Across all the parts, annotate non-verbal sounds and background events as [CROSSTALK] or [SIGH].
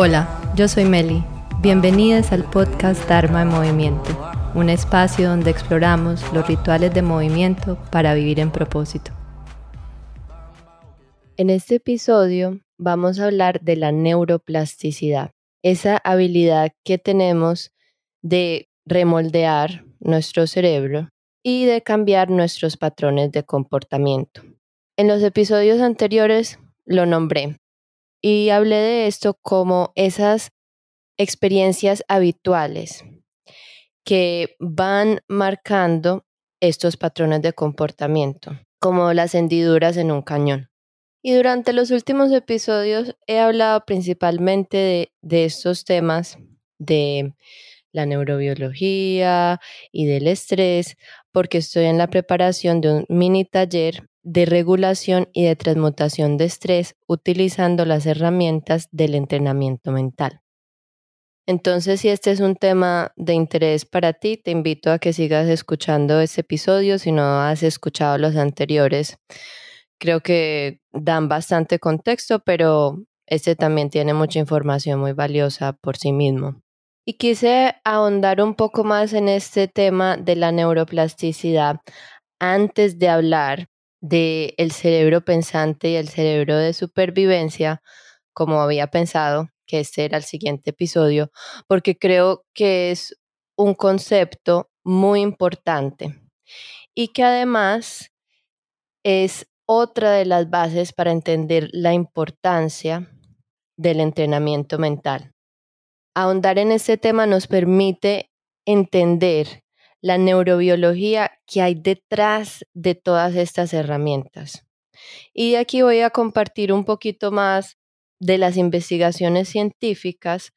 Hola, yo soy Meli. Bienvenidas al podcast Dharma en Movimiento, un espacio donde exploramos los rituales de movimiento para vivir en propósito. En este episodio vamos a hablar de la neuroplasticidad, esa habilidad que tenemos de remoldear nuestro cerebro y de cambiar nuestros patrones de comportamiento. En los episodios anteriores lo nombré, y hablé de esto como esas experiencias habituales que van marcando estos patrones de comportamiento, como las hendiduras en un cañón. Y durante los últimos episodios he hablado principalmente de, estos temas de la neurobiología y del estrés, porque estoy en la preparación de un mini taller de regulación y de transmutación de estrés utilizando las herramientas del entrenamiento mental. Entonces, si este es un tema de interés para ti, te invito a que sigas escuchando este episodio si no has escuchado los anteriores. Creo que dan bastante contexto, pero este también tiene mucha información muy valiosa por sí mismo. Y quise ahondar un poco más en este tema de la neuroplasticidad antes de hablar del el cerebro pensante y el cerebro de supervivencia, como había pensado que este era el siguiente episodio, porque creo que es un concepto muy importante y que además es otra de las bases para entender la importancia del entrenamiento mental. Ahondar en este tema nos permite entender la neurobiología que hay detrás de todas estas herramientas. Y aquí voy a compartir un poquito más de las investigaciones científicas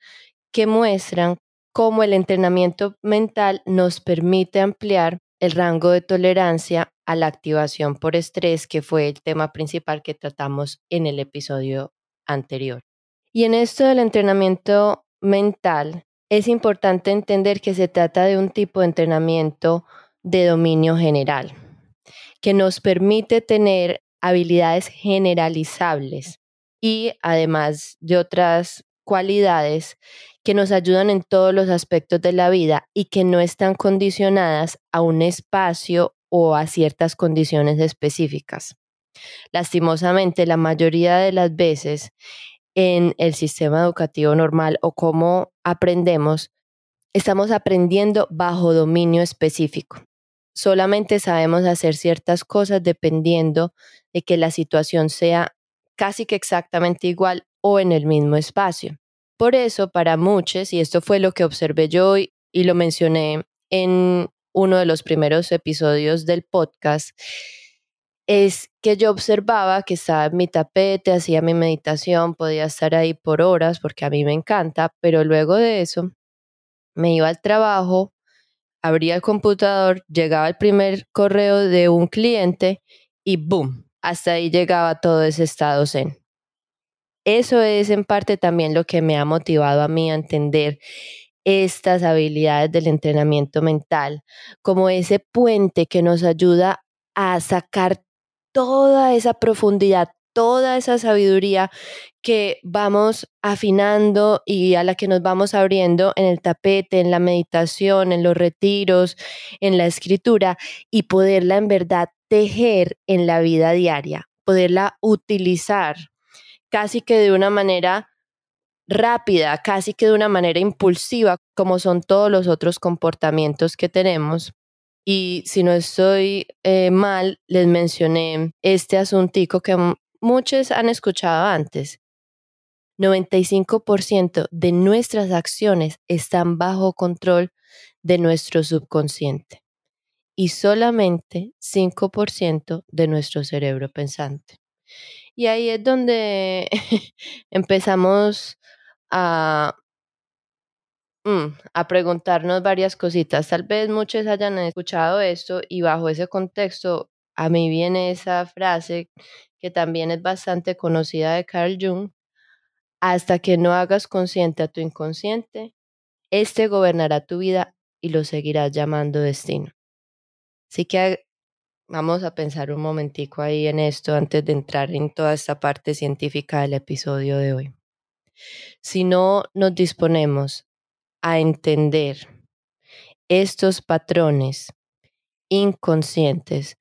que muestran cómo el entrenamiento mental nos permite ampliar el rango de tolerancia a la activación por estrés, que fue el tema principal que tratamos en el episodio anterior. Y en esto del entrenamiento mental, es importante entender que se trata de un tipo de entrenamiento de dominio general, que nos permite tener habilidades generalizables y además de otras cualidades que nos ayudan en todos los aspectos de la vida y que no están condicionadas a un espacio o a ciertas condiciones específicas. Lastimosamente, la mayoría de las veces en el sistema educativo normal o cómo aprendemos, estamos aprendiendo bajo dominio específico. Solamente sabemos hacer ciertas cosas dependiendo de que la situación sea casi que exactamente igual o en el mismo espacio. Por eso, para muchos, y esto fue lo que observé yo y, y lo mencioné en uno de los primeros episodios del podcast, es que yo observaba que estaba en mi tapete, hacía mi meditación, podía estar ahí por horas porque a mí me encanta, pero luego de eso me iba al trabajo, abría el computador, llegaba el primer correo de un cliente y ¡boom! Hasta ahí llegaba todo ese estado zen. Eso es en parte también lo que me ha motivado a mí a entender estas habilidades del entrenamiento mental como ese puente que nos ayuda a sacar toda esa profundidad, toda esa sabiduría que vamos afinando y a la que nos vamos abriendo en el tapete, en la meditación, en los retiros, en la escritura y poderla en verdad tejer en la vida diaria, poderla utilizar casi que de una manera rápida, casi que de una manera impulsiva, como son todos los otros comportamientos que tenemos, y si no estoy eh, mal, les mencioné este asuntico que muchos han escuchado antes. 95% de nuestras acciones están bajo control de nuestro subconsciente y solamente 5% de nuestro cerebro pensante. Y ahí es donde [LAUGHS] empezamos a a preguntarnos varias cositas. Tal vez muchos hayan escuchado esto y bajo ese contexto a mí viene esa frase que también es bastante conocida de Carl Jung, hasta que no hagas consciente a tu inconsciente, este gobernará tu vida y lo seguirás llamando destino. Así que vamos a pensar un momentico ahí en esto antes de entrar en toda esta parte científica del episodio de hoy. Si no nos disponemos a entender estos patrones inconscientes,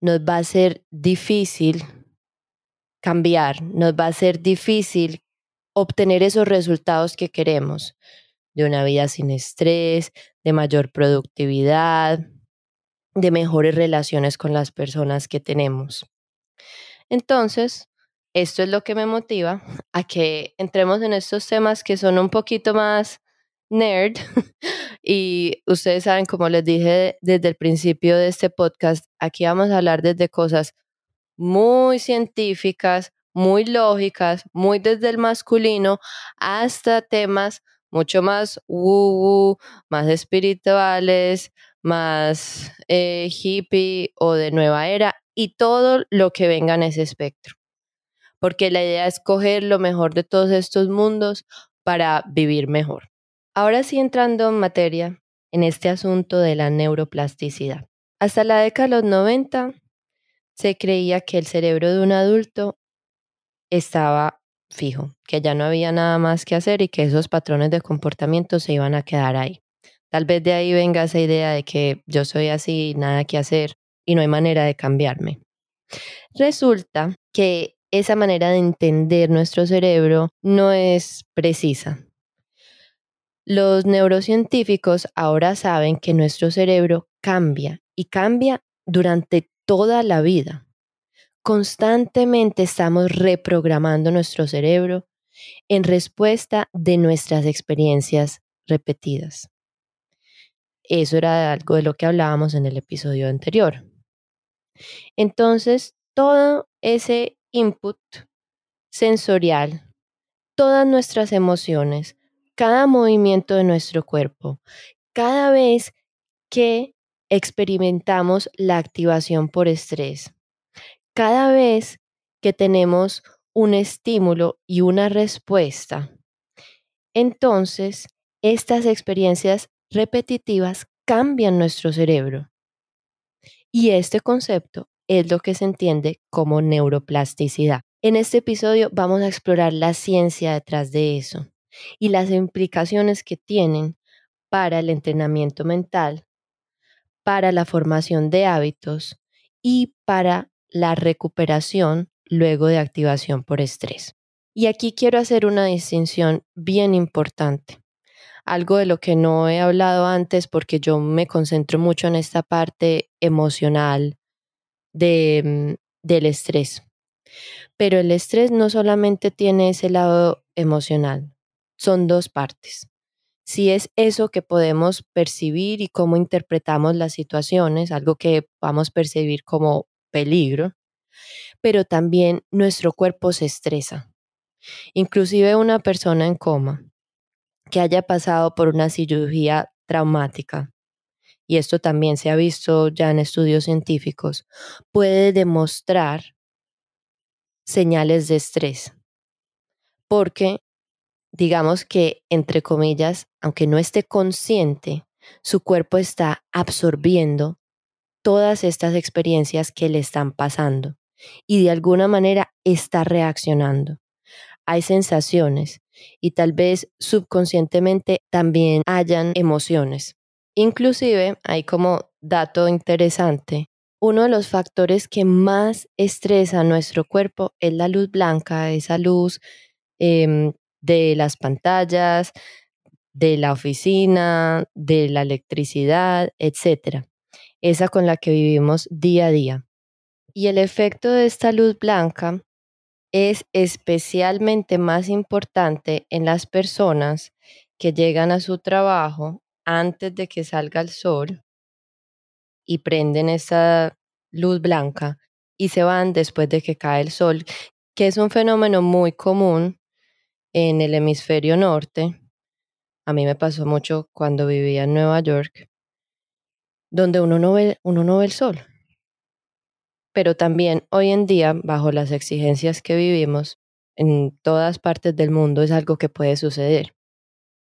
nos va a ser difícil cambiar, nos va a ser difícil obtener esos resultados que queremos de una vida sin estrés, de mayor productividad, de mejores relaciones con las personas que tenemos. Entonces, esto es lo que me motiva a que entremos en estos temas que son un poquito más nerd [LAUGHS] y ustedes saben, como les dije desde el principio de este podcast, aquí vamos a hablar desde cosas muy científicas, muy lógicas, muy desde el masculino, hasta temas mucho más woo, más espirituales, más eh, hippie o de nueva era y todo lo que venga en ese espectro. Porque la idea es coger lo mejor de todos estos mundos para vivir mejor. Ahora sí entrando en materia en este asunto de la neuroplasticidad. Hasta la década de los 90 se creía que el cerebro de un adulto estaba fijo, que ya no había nada más que hacer y que esos patrones de comportamiento se iban a quedar ahí. Tal vez de ahí venga esa idea de que yo soy así, nada que hacer y no hay manera de cambiarme. Resulta que esa manera de entender nuestro cerebro no es precisa. Los neurocientíficos ahora saben que nuestro cerebro cambia y cambia durante toda la vida. Constantemente estamos reprogramando nuestro cerebro en respuesta de nuestras experiencias repetidas. Eso era algo de lo que hablábamos en el episodio anterior. Entonces, todo ese input sensorial, todas nuestras emociones, cada movimiento de nuestro cuerpo, cada vez que experimentamos la activación por estrés, cada vez que tenemos un estímulo y una respuesta, entonces estas experiencias repetitivas cambian nuestro cerebro. Y este concepto es lo que se entiende como neuroplasticidad. En este episodio vamos a explorar la ciencia detrás de eso y las implicaciones que tienen para el entrenamiento mental, para la formación de hábitos y para la recuperación luego de activación por estrés. Y aquí quiero hacer una distinción bien importante algo de lo que no he hablado antes porque yo me concentro mucho en esta parte emocional de, mm, del estrés. Pero el estrés no solamente tiene ese lado emocional, son dos partes. Si es eso que podemos percibir y cómo interpretamos las situaciones, algo que vamos a percibir como peligro, pero también nuestro cuerpo se estresa. Inclusive una persona en coma que haya pasado por una cirugía traumática, y esto también se ha visto ya en estudios científicos, puede demostrar señales de estrés. Porque, digamos que, entre comillas, aunque no esté consciente, su cuerpo está absorbiendo todas estas experiencias que le están pasando y de alguna manera está reaccionando. Hay sensaciones y tal vez subconscientemente también hayan emociones. Inclusive, hay como dato interesante, uno de los factores que más estresa nuestro cuerpo es la luz blanca, esa luz em, de las pantallas, de la oficina, de la electricidad, etc. Esa con la que vivimos día a día. Y el efecto de esta luz blanca es especialmente más importante en las personas que llegan a su trabajo antes de que salga el sol y prenden esa luz blanca y se van después de que cae el sol, que es un fenómeno muy común en el hemisferio norte. A mí me pasó mucho cuando vivía en Nueva York, donde uno no ve, uno no ve el sol pero también hoy en día, bajo las exigencias que vivimos en todas partes del mundo, es algo que puede suceder.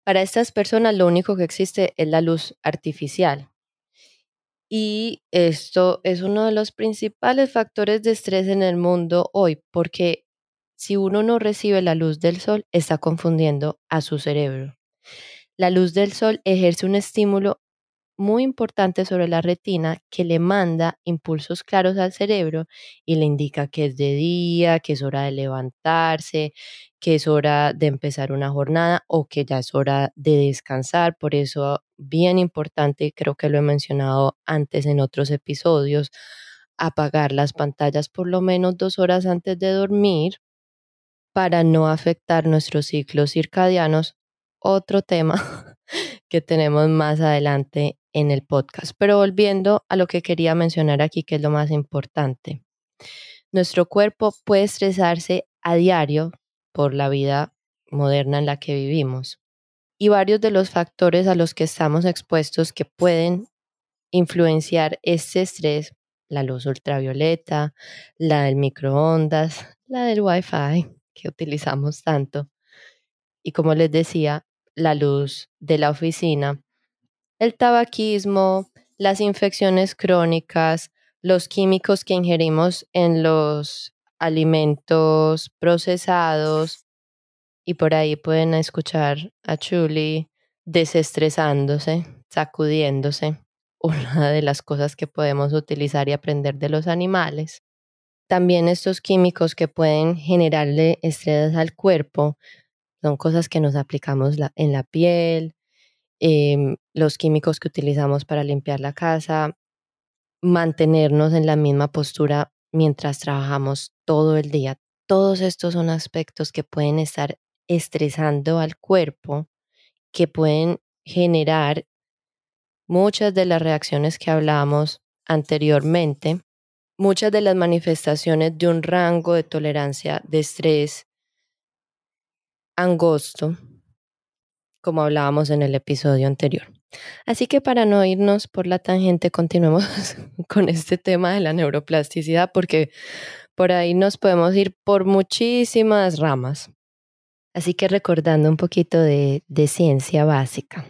Para estas personas lo único que existe es la luz artificial. Y esto es uno de los principales factores de estrés en el mundo hoy, porque si uno no recibe la luz del sol, está confundiendo a su cerebro. La luz del sol ejerce un estímulo muy importante sobre la retina que le manda impulsos claros al cerebro y le indica que es de día, que es hora de levantarse, que es hora de empezar una jornada o que ya es hora de descansar. Por eso, bien importante, creo que lo he mencionado antes en otros episodios, apagar las pantallas por lo menos dos horas antes de dormir para no afectar nuestros ciclos circadianos. Otro tema [LAUGHS] que tenemos más adelante en el podcast. Pero volviendo a lo que quería mencionar aquí, que es lo más importante. Nuestro cuerpo puede estresarse a diario por la vida moderna en la que vivimos. Y varios de los factores a los que estamos expuestos que pueden influenciar este estrés, la luz ultravioleta, la del microondas, la del wifi que utilizamos tanto, y como les decía, la luz de la oficina, el tabaquismo, las infecciones crónicas, los químicos que ingerimos en los alimentos procesados y por ahí pueden escuchar a Chuli desestresándose, sacudiéndose, [LAUGHS] una de las cosas que podemos utilizar y aprender de los animales. También estos químicos que pueden generarle estrés al cuerpo son cosas que nos aplicamos en la piel, em, los químicos que utilizamos para limpiar la casa, mantenernos en la misma postura mientras trabajamos todo el día. Todos estos son aspectos que pueden estar estresando al cuerpo, que pueden generar muchas de las reacciones que hablamos anteriormente, muchas de las manifestaciones de un rango de tolerancia de estrés angosto, como hablábamos en el episodio anterior. Así que para no irnos por la tangente, continuemos [LAUGHS] con este tema de la neuroplasticidad, porque por ahí nos podemos ir por muchísimas ramas. Así que recordando un poquito de, ciencia básica.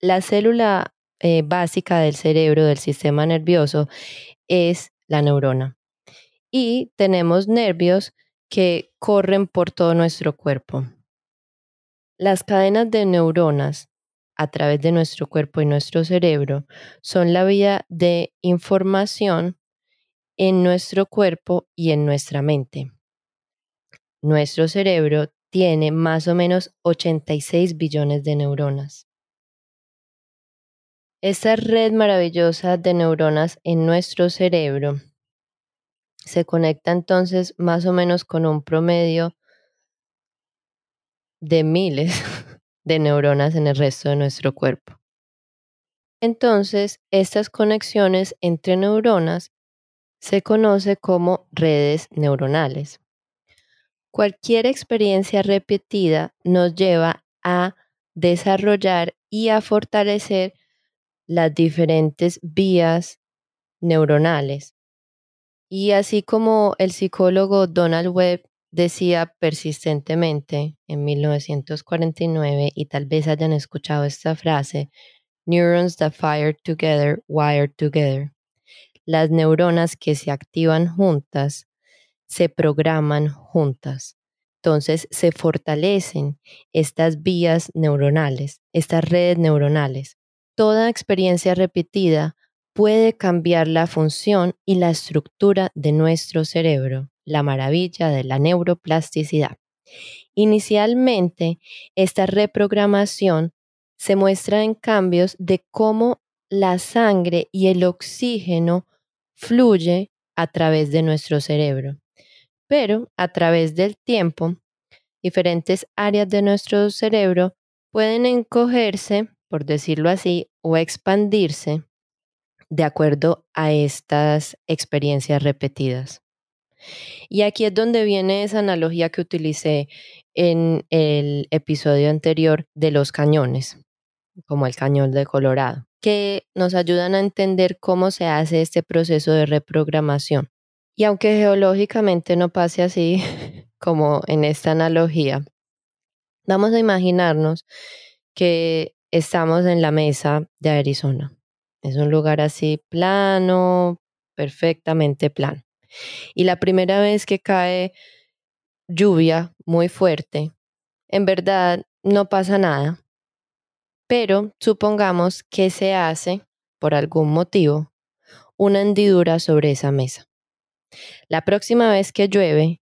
La célula eh, básica del cerebro, del sistema nervioso, es la neurona. Y tenemos nervios que corren por todo nuestro cuerpo. Las cadenas de neuronas a través de nuestro cuerpo y nuestro cerebro son la vía de información en nuestro cuerpo y en nuestra mente. Nuestro cerebro tiene más o menos 86 billones de neuronas. Esta red maravillosa de neuronas en nuestro cerebro se conecta entonces más o menos con un promedio de miles [LAUGHS] de neuronas en el resto de nuestro cuerpo. Entonces, estas conexiones entre neuronas se conoce como redes neuronales. Cualquier experiencia repetida nos lleva a desarrollar y a fortalecer las diferentes vías neuronales. Y así como el psicólogo Donald Webb decía persistentemente en 1949, y tal vez hayan escuchado esta frase, Neurons that fire together, wire together. Las neuronas que se activan juntas se programan juntas. Entonces se fortalecen estas vías neuronales, estas redes neuronales. Toda experiencia repetida puede cambiar la función y la estructura de nuestro cerebro la maravilla de la neuroplasticidad. Inicialmente, esta reprogramación se muestra en cambios de cómo la sangre y el oxígeno fluye a través de nuestro cerebro. Pero a través del tiempo, diferentes áreas de nuestro cerebro pueden encogerse, por decirlo así, o expandirse de acuerdo a estas experiencias repetidas. Y aquí es donde viene esa analogía que utilicé en el episodio anterior de los cañones, como el cañón de Colorado, que nos ayudan a entender cómo se hace este proceso de reprogramación. Y aunque geológicamente no pase así [LAUGHS] como en esta analogía, vamos a imaginarnos que estamos en la mesa de Arizona. Es un lugar así plano, perfectamente plano. Y la primera vez que cae lluvia muy fuerte, en verdad no pasa nada. Pero supongamos que se hace, por algún motivo, una hendidura sobre esa mesa. La próxima vez que llueve,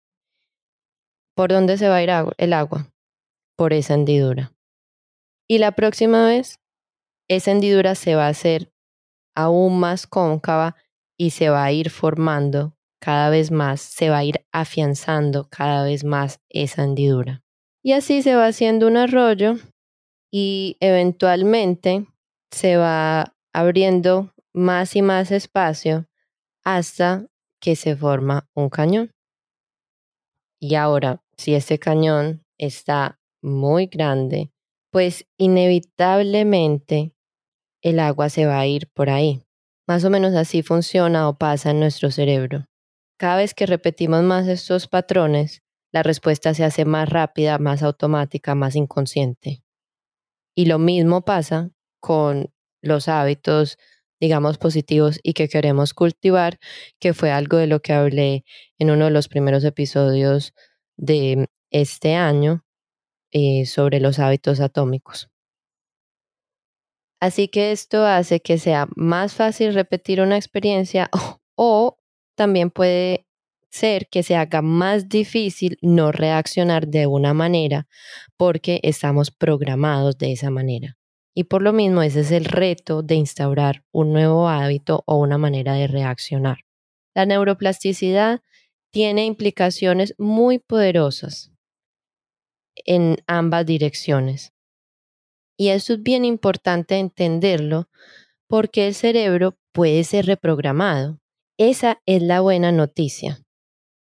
¿por dónde se va a ir el agua? Por esa hendidura. Y la próxima vez, esa hendidura se va a hacer aún más cóncava y se va a ir formando cada vez más, se va a ir afianzando cada vez más esa hendidura. Y así se va haciendo un arroyo y eventualmente se va abriendo más y más espacio hasta que se forma un cañón. Y ahora, si ese cañón está muy grande, pues inevitablemente el agua se va a ir por ahí. Más o menos así funciona o pasa en nuestro cerebro. Cada vez que repetimos más estos patrones, la respuesta se hace más rápida, más automática, más inconsciente. Y lo mismo pasa con los hábitos, digamos, positivos y que queremos cultivar, que fue algo de lo que hablé en uno de los primeros episodios de este año eh, sobre los hábitos atómicos. Así que esto hace que sea más fácil repetir una experiencia o también puede ser que se haga más difícil no reaccionar de una manera porque estamos programados de esa manera. Y por lo mismo ese es el reto de instaurar un nuevo hábito o una manera de reaccionar. La neuroplasticidad tiene implicaciones muy poderosas en ambas direcciones. Y eso es bien importante entenderlo porque el cerebro puede ser reprogramado. Esa es la buena noticia.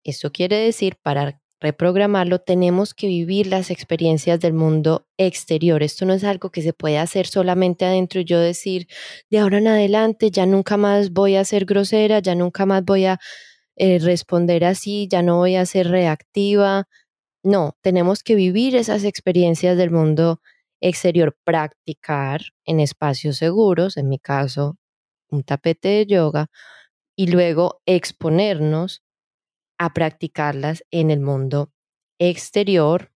Eso quiere decir, para reprogramarlo, tenemos que vivir las experiencias del mundo exterior. Esto no es algo que se puede hacer solamente adentro y yo decir, de ahora en adelante ya nunca más voy a ser grosera, ya nunca más voy a eh, responder así, ya no voy a ser reactiva. No, tenemos que vivir esas experiencias del mundo exterior, practicar en espacios seguros, en mi caso, un tapete de yoga, y luego exponernos a practicarlas en el mundo exterior,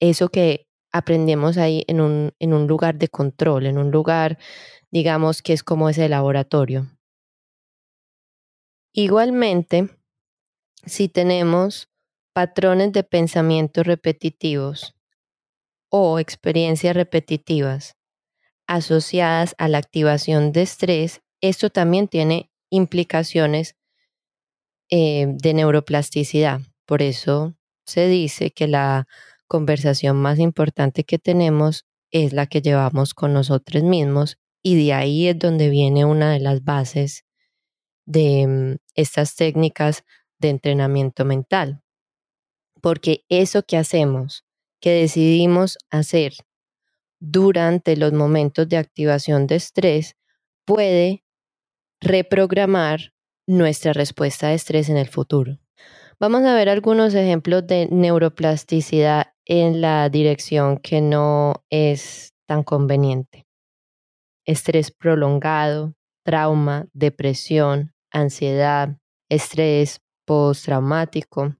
eso que aprendemos ahí en un, en un lugar de control, en un lugar, digamos, que es como ese laboratorio. Igualmente, si tenemos patrones de pensamiento repetitivos o experiencias repetitivas asociadas a la activación de estrés, esto también tiene implicaciones eh, de neuroplasticidad. Por eso se dice que la conversación más importante que tenemos es la que llevamos con nosotros mismos y de ahí es donde viene una de las bases de mm, estas técnicas de entrenamiento mental. Porque eso que hacemos, que decidimos hacer durante los momentos de activación de estrés, puede reprogramar nuestra respuesta de estrés en el futuro. Vamos a ver algunos ejemplos de neuroplasticidad en la dirección que no es tan conveniente. Estrés prolongado, trauma, depresión, ansiedad, estrés postraumático,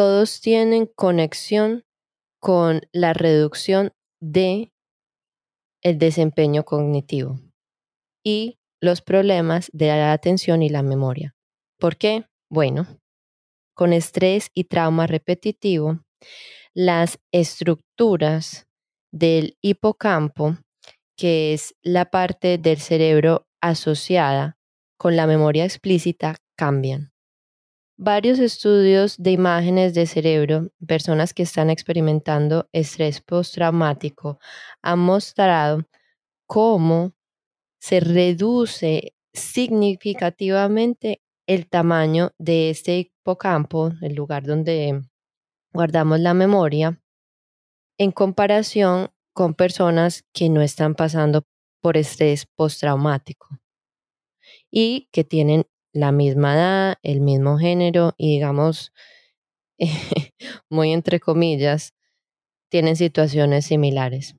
todos tienen conexión con la reducción de el desempeño cognitivo y los problemas de la atención y la memoria. ¿Por qué? Bueno, con estrés y trauma repetitivo, las estructuras del hipocampo, que es la parte del cerebro asociada con la memoria explícita, cambian. Varios estudios de imágenes de cerebro, personas que están experimentando estrés postraumático, han mostrado cómo se reduce significativamente el tamaño de este hipocampo, el lugar donde guardamos la memoria, en comparación con personas que no están pasando por estrés postraumático y que tienen la misma edad, el mismo género y digamos, [LAUGHS] muy entre comillas, tienen situaciones similares.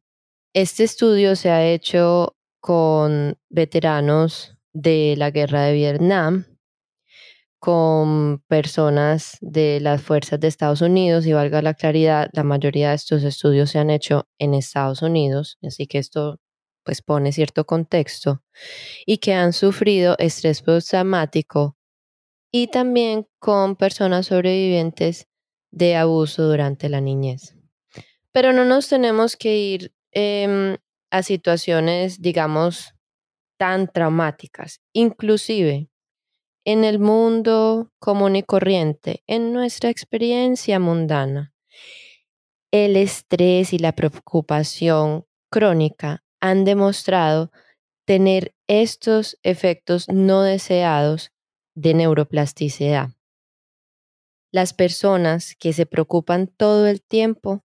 Este estudio se ha hecho con veteranos de la guerra de Vietnam, con personas de las fuerzas de Estados Unidos y valga la claridad, la mayoría de estos estudios se han hecho en Estados Unidos, así que esto pues pone cierto contexto y que han sufrido estrés postraumático y también con personas sobrevivientes de abuso durante la niñez. Pero no nos tenemos que ir em, a situaciones, digamos, tan traumáticas. Inclusive, en el mundo común y corriente, en nuestra experiencia mundana, el estrés y la preocupación crónica han demostrado tener estos efectos no deseados de neuroplasticidad. Las personas que se preocupan todo el tiempo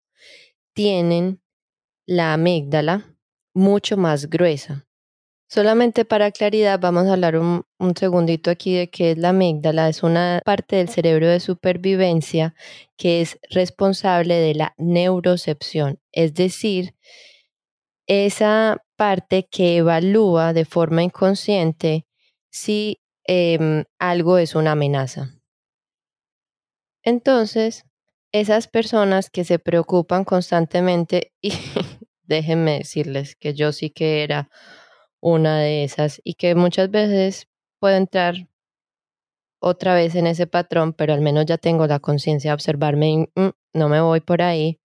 tienen la amígdala mucho más gruesa. Solamente para claridad vamos a hablar un, segundito aquí de qué es la amígdala. Es una parte del cerebro de supervivencia que es responsable de la neurocepción, es decir, esa parte que evalúa de forma inconsciente si em, algo es una amenaza. Entonces, esas personas que se preocupan constantemente, [LAUGHS] y déjenme decirles que yo sí que era una de esas y que muchas veces puedo entrar otra vez en ese patrón, pero al menos ya tengo la conciencia de observarme y mm, no me voy por ahí,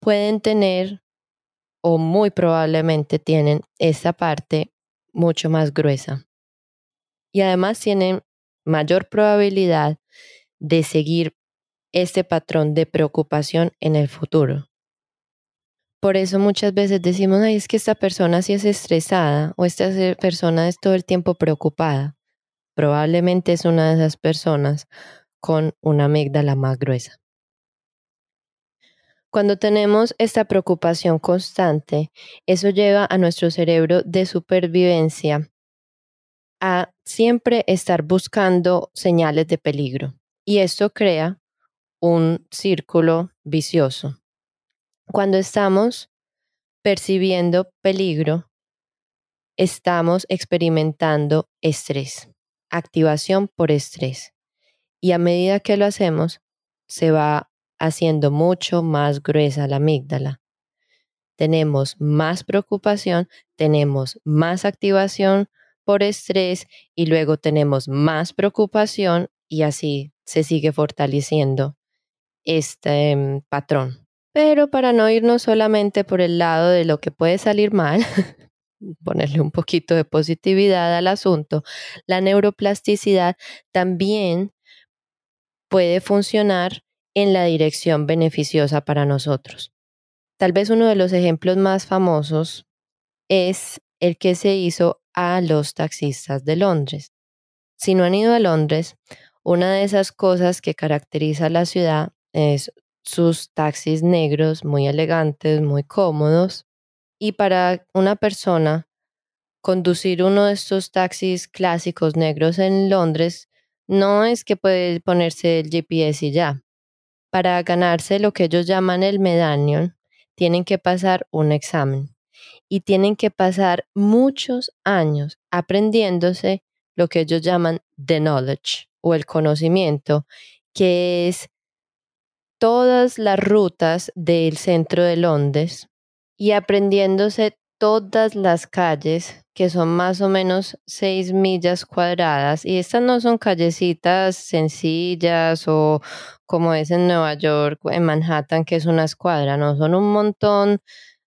pueden tener o muy probablemente tienen esa parte mucho más gruesa. Y además tienen mayor probabilidad de seguir este patrón de preocupación en el futuro. Por eso muchas veces decimos, ay, es que esta persona sí es estresada o esta persona es todo el tiempo preocupada. Probablemente es una de esas personas con una amígdala más gruesa. Cuando tenemos esta preocupación constante, eso lleva a nuestro cerebro de supervivencia a siempre estar buscando señales de peligro. Y esto crea un círculo vicioso. Cuando estamos percibiendo peligro, estamos experimentando estrés, activación por estrés. Y a medida que lo hacemos, se va haciendo mucho más gruesa la amígdala. Tenemos más preocupación, tenemos más activación por estrés y luego tenemos más preocupación y así se sigue fortaleciendo este em, patrón. Pero para no irnos solamente por el lado de lo que puede salir mal, [LAUGHS] ponerle un poquito de positividad al asunto, la neuroplasticidad también puede funcionar en la dirección beneficiosa para nosotros. Tal vez uno de los ejemplos más famosos es el que se hizo a los taxistas de Londres. Si no han ido a Londres, una de esas cosas que caracteriza a la ciudad es sus taxis negros muy elegantes, muy cómodos. Y para una persona, conducir uno de estos taxis clásicos negros en Londres no es que puede ponerse el GPS y ya. Para ganarse lo que ellos llaman el medallion, tienen que pasar un examen. Y tienen que pasar muchos años aprendiéndose lo que ellos llaman the knowledge o el conocimiento, que es todas las rutas del centro de Londres y aprendiéndose todas las calles, que son más o menos seis millas cuadradas, y estas no son callecitas sencillas o como es en Nueva York, en Manhattan, que es una escuadra, no, son un montón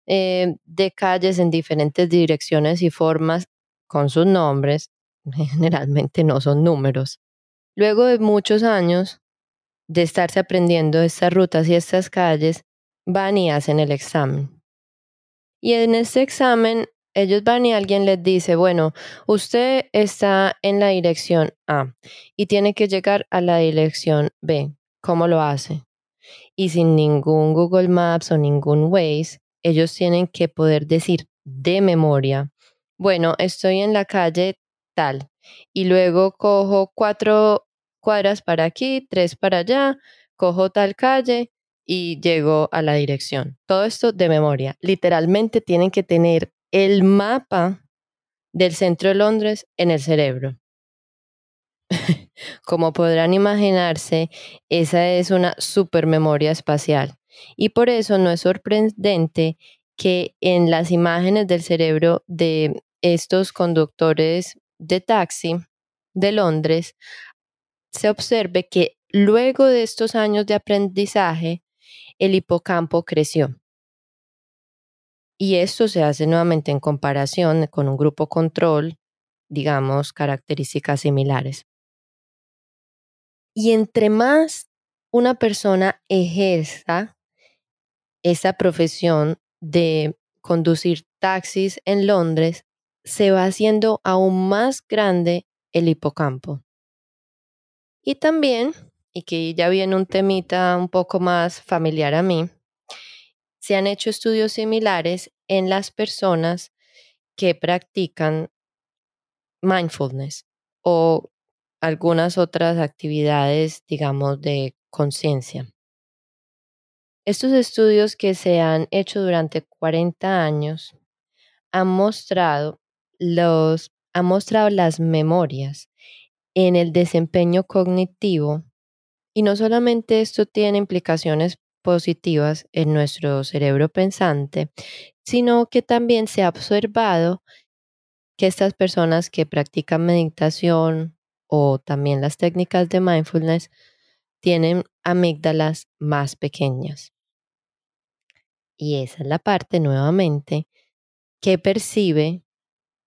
eh, de calles en diferentes direcciones y formas con sus nombres, [LAUGHS] generalmente no son números. Luego de muchos años de estarse aprendiendo estas rutas y estas calles, van y hacen el examen. Y en este examen, ellos van y alguien les dice, bueno, usted está en la dirección A y tiene que llegar a la dirección B. ¿Cómo lo hace? Y sin ningún Google Maps o ningún Waze, ellos tienen que poder decir de memoria, bueno, estoy en la calle tal y luego cojo cuatro cuadras para aquí, tres para allá, cojo tal calle y llego a la dirección. Todo esto de memoria. Literalmente tienen que tener el mapa del centro de Londres en el cerebro. [LAUGHS] como podrán imaginarse, esa es una supermemoria espacial. Y por eso no es sorprendente que en las imágenes del cerebro de estos conductores de taxi de Londres se observe que luego de estos años de aprendizaje, el hipocampo creció. Y esto se hace nuevamente en comparación con un grupo control, digamos, características similares. Y entre más una persona ejerza esa profesión de conducir taxis en Londres, se va haciendo aún más grande el hipocampo. Y también, y que ya viene un temita un poco más familiar a mí, se han hecho estudios similares en las personas que practican mindfulness o algunas otras actividades, digamos, de conciencia. Estos estudios que se han hecho durante 40 años han mostrado, los, han mostrado las memorias en el desempeño cognitivo y no solamente esto tiene implicaciones positivas en nuestro cerebro pensante, sino que también se ha observado que estas personas que practican meditación o también las técnicas de mindfulness tienen amígdalas más pequeñas. Y esa es la parte nuevamente que percibe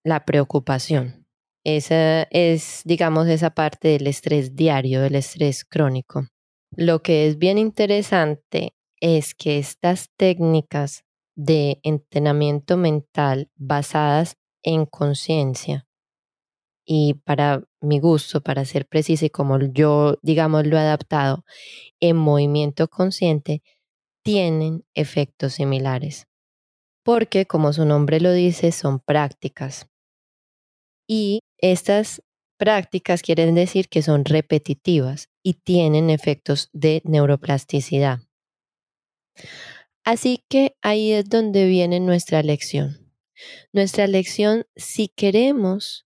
la preocupación. Esa es, digamos, esa parte del estrés diario, del estrés crónico. Lo que es bien interesante es que estas técnicas de entrenamiento mental basadas en conciencia y para mi gusto, para ser precisa y como yo, digamos, lo he adaptado en movimiento consciente, tienen efectos similares. Porque, como su nombre lo dice, son prácticas. Y estas prácticas quieren decir que son repetitivas y tienen efectos de neuroplasticidad. Así que ahí es donde viene nuestra lección. Nuestra lección, si queremos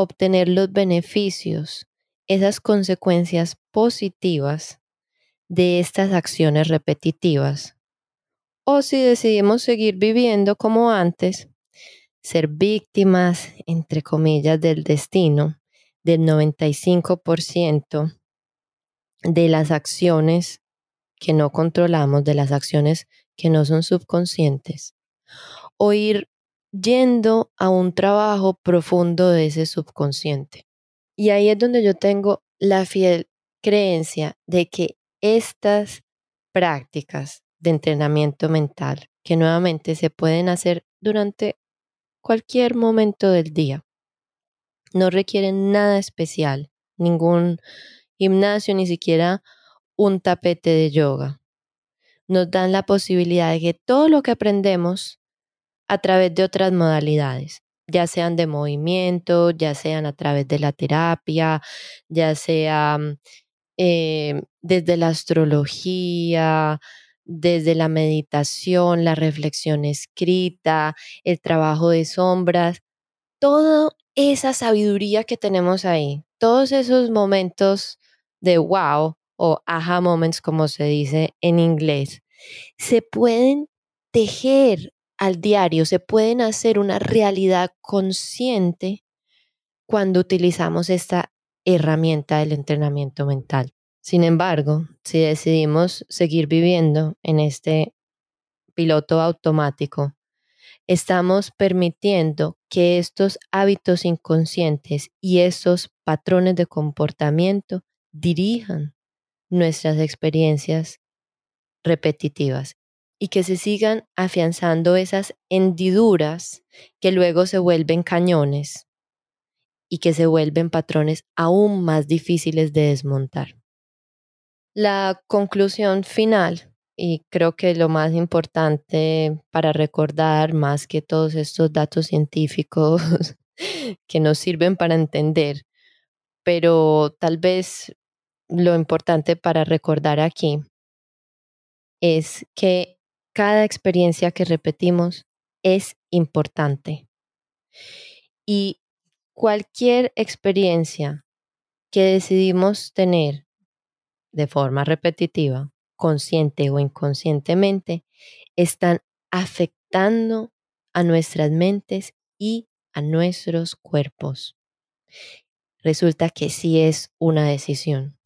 obtener los beneficios, esas consecuencias positivas de estas acciones repetitivas, o si decidimos seguir viviendo como antes, ser víctimas, entre comillas, del destino, del 95% de las acciones que no controlamos, de las acciones que no son subconscientes, o ir yendo a un trabajo profundo de ese subconsciente. Y ahí es donde yo tengo la fiel creencia de que estas prácticas de entrenamiento mental, que nuevamente se pueden hacer durante cualquier momento del día, no requieren nada especial, ningún gimnasio, ni siquiera un tapete de yoga. Nos dan la posibilidad de que todo lo que aprendemos a través de otras modalidades, ya sean de movimiento, ya sean a través de la terapia, ya sea eh, desde la astrología, desde la meditación, la reflexión escrita, el trabajo de sombras, toda esa sabiduría que tenemos ahí, todos esos momentos de wow o aha moments, como se dice en inglés, se pueden tejer al diario, se pueden hacer una realidad consciente cuando utilizamos esta herramienta del entrenamiento mental. Sin embargo, si decidimos seguir viviendo en este piloto automático, estamos permitiendo que estos hábitos inconscientes y estos patrones de comportamiento dirijan nuestras experiencias repetitivas y que se sigan afianzando esas hendiduras que luego se vuelven cañones y que se vuelven patrones aún más difíciles de desmontar. La conclusión final, y creo que lo más importante para recordar más que todos estos datos científicos [LAUGHS] que nos sirven para entender, pero tal vez lo importante para recordar aquí es que cada experiencia que repetimos es importante. Y cualquier experiencia que decidimos tener de forma repetitiva, consciente o inconscientemente, están afectando a nuestras mentes y a nuestros cuerpos. Resulta que sí es una decisión,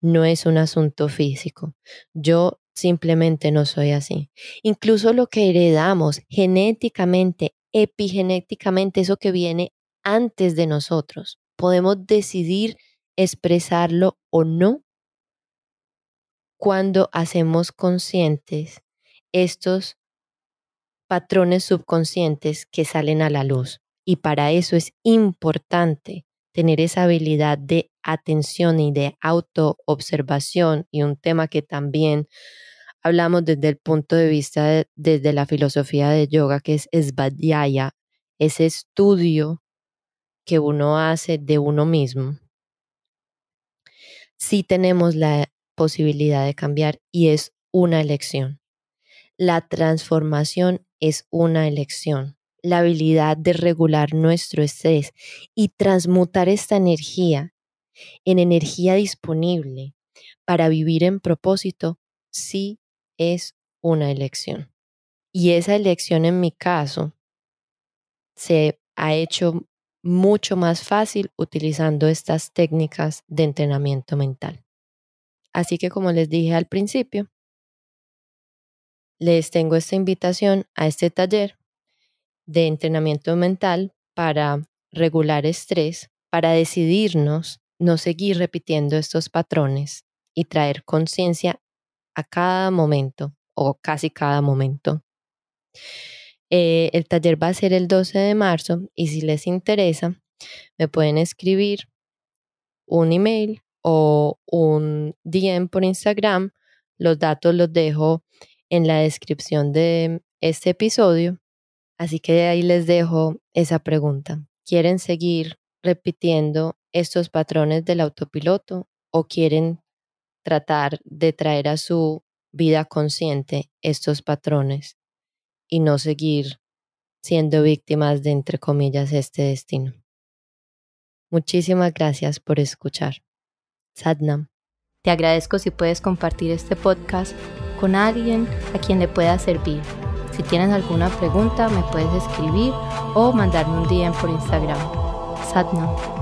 no es un asunto físico. Yo simplemente no soy así. Incluso lo que heredamos genéticamente, epigenéticamente, eso que viene antes de nosotros, podemos decidir expresarlo o no cuando hacemos conscientes estos patrones subconscientes que salen a la luz. Y para eso es importante tener esa habilidad de atención y de autoobservación y un tema que también hablamos desde el punto de vista desde la filosofía de yoga que es Svadhyaya, ese estudio que uno hace de uno mismo. Sí tenemos la posibilidad de cambiar y es una elección. La transformación es una elección. La habilidad de regular nuestro estrés y transmutar esta energía en energía disponible para vivir en propósito sí es una elección. Y esa elección en mi caso se ha hecho mucho más fácil utilizando estas técnicas de entrenamiento mental. Así que como les dije al principio, les tengo esta invitación a este taller de entrenamiento mental para regular estrés, para decidirnos no seguir repitiendo estos patrones y traer conciencia a cada momento o casi cada momento. Eh, el taller va a ser el 12 de marzo y si les interesa, me pueden escribir un email o un DM por Instagram. Los datos los dejo en la descripción de este episodio. Así que ahí les dejo esa pregunta. ¿Quieren seguir repitiendo estos patrones del autopiloto o quieren tratar de traer a su vida consciente estos patrones y no seguir siendo víctimas de, entre comillas, este destino? Muchísimas gracias por escuchar. Sadnam. Te agradezco si puedes compartir este podcast con alguien a quien le pueda servir. Si tienes alguna pregunta, me puedes escribir o mandarme un DM por Instagram. Sadnam.